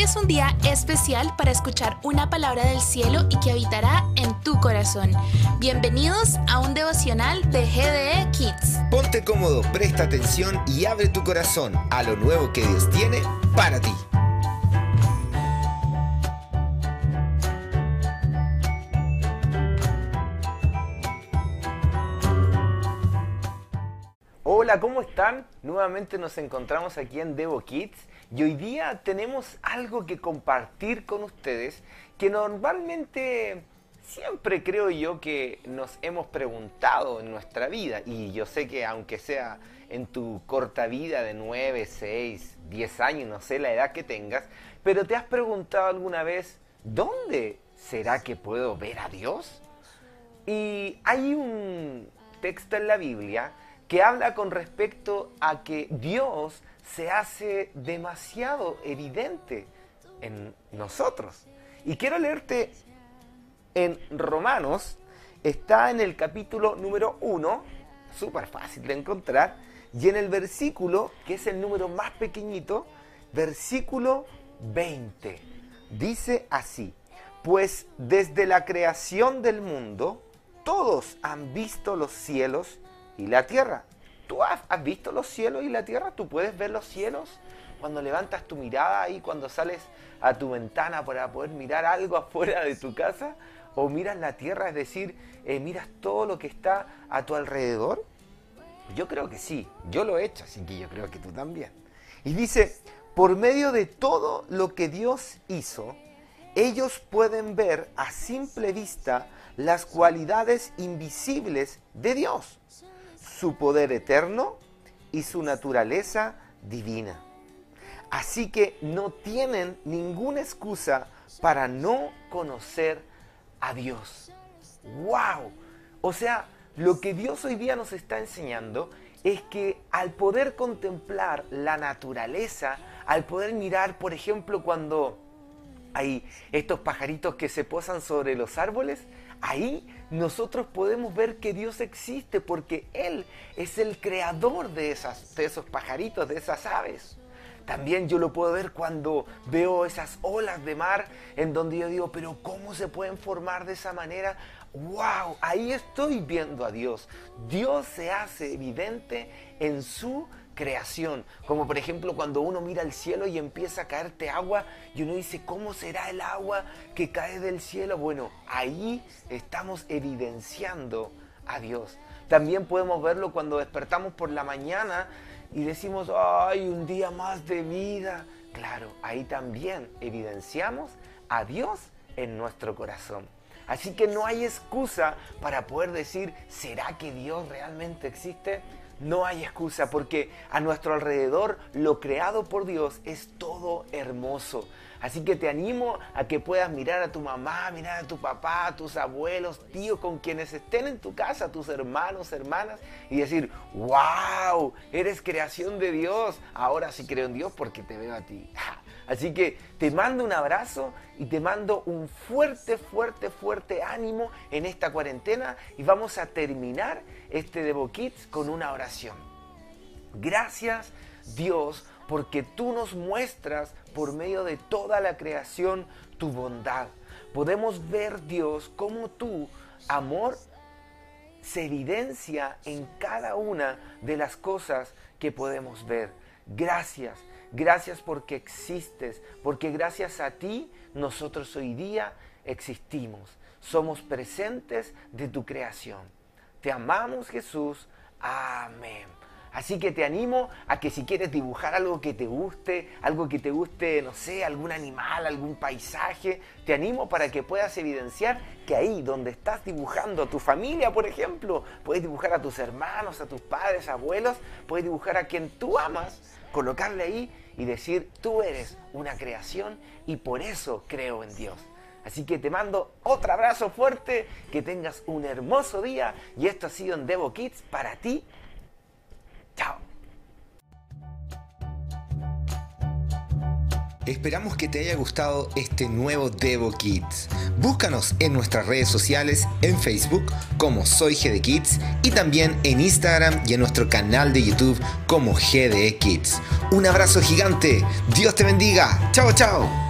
Es un día especial para escuchar una palabra del cielo y que habitará en tu corazón. Bienvenidos a un devocional de GDE Kids. Ponte cómodo, presta atención y abre tu corazón a lo nuevo que Dios tiene para ti. Hola, ¿cómo están? Nuevamente nos encontramos aquí en Devo Kids y hoy día tenemos algo que compartir con ustedes que normalmente siempre creo yo que nos hemos preguntado en nuestra vida y yo sé que aunque sea en tu corta vida de 9, 6, 10 años, no sé la edad que tengas, pero te has preguntado alguna vez, ¿dónde será que puedo ver a Dios? Y hay un texto en la Biblia que habla con respecto a que Dios se hace demasiado evidente en nosotros. Y quiero leerte en Romanos, está en el capítulo número 1, súper fácil de encontrar, y en el versículo, que es el número más pequeñito, versículo 20, dice así, pues desde la creación del mundo, todos han visto los cielos y la tierra ¿Tú has, visto los cielos y la tierra? ¿Tú puedes ver los cielos? Cuando levantas tu mirada ahí, cuando sales a tu ventana para poder mirar algo afuera de tu casa, o miras la tierra, es decir, eh, miras todo lo que está a tu alrededor. Yo creo que sí, yo lo he hecho, así que yo creo que tú también. Y dice, por medio de todo lo que Dios hizo, ellos pueden ver a simple vista las cualidades invisibles de Dios su poder eterno y su naturaleza divina. Así que no tienen ninguna excusa para no conocer a Dios. ¡Wow! O sea, lo que Dios hoy día nos está enseñando es que al poder contemplar la naturaleza, al poder mirar, por ejemplo, cuando hay estos pajaritos que se posan sobre los árboles, ahí nosotros podemos ver que Dios existe porque Él es el creador de, esas, de esos pajaritos, de esas aves. También yo lo puedo ver cuando veo esas olas de mar en donde yo digo, pero ¿cómo se pueden formar de esa manera? ¡Wow! Ahí estoy viendo a Dios. Dios se hace evidente en su creación. Como por ejemplo cuando uno mira al cielo y empieza a caerte agua y uno dice, ¿cómo será el agua que cae del cielo? Bueno, ahí estamos evidenciando a Dios. También podemos verlo cuando despertamos por la mañana y decimos, ay, un día más de vida. Claro, ahí también evidenciamos a Dios en nuestro corazón. Así que no hay excusa para poder decir, ¿será que Dios realmente existe? No hay excusa porque a nuestro alrededor lo creado por Dios es todo hermoso. Así que te animo a que puedas mirar a tu mamá, mirar a tu papá, a tus abuelos, tíos, con quienes estén en tu casa, tus hermanos, hermanas, y decir, wow, eres creación de Dios. Ahora sí creo en Dios porque te veo a ti. Así que te mando un abrazo y te mando un fuerte, fuerte, fuerte ánimo en esta cuarentena y vamos a terminar este Devo Kids con una oración. Gracias Dios porque tú nos muestras por medio de toda la creación tu bondad. Podemos ver Dios como tu amor se evidencia en cada una de las cosas que podemos ver. Gracias Gracias porque existes, porque gracias a ti nosotros hoy día existimos. Somos presentes de tu creación. Te amamos Jesús. Amén. Así que te animo a que si quieres dibujar algo que te guste, algo que te guste, no sé, algún animal, algún paisaje, te animo para que puedas evidenciar que ahí donde estás dibujando a tu familia, por ejemplo, puedes dibujar a tus hermanos, a tus padres, abuelos, puedes dibujar a quien tú amas, colocarle ahí y decir, tú eres una creación y por eso creo en Dios. Así que te mando otro abrazo fuerte, que tengas un hermoso día y esto ha sido en Devo Kids para ti. Esperamos que te haya gustado este nuevo Devo Kids. Búscanos en nuestras redes sociales, en Facebook como Soy GD Kids y también en Instagram y en nuestro canal de YouTube como GDE Kids. Un abrazo gigante, Dios te bendiga, chao chao.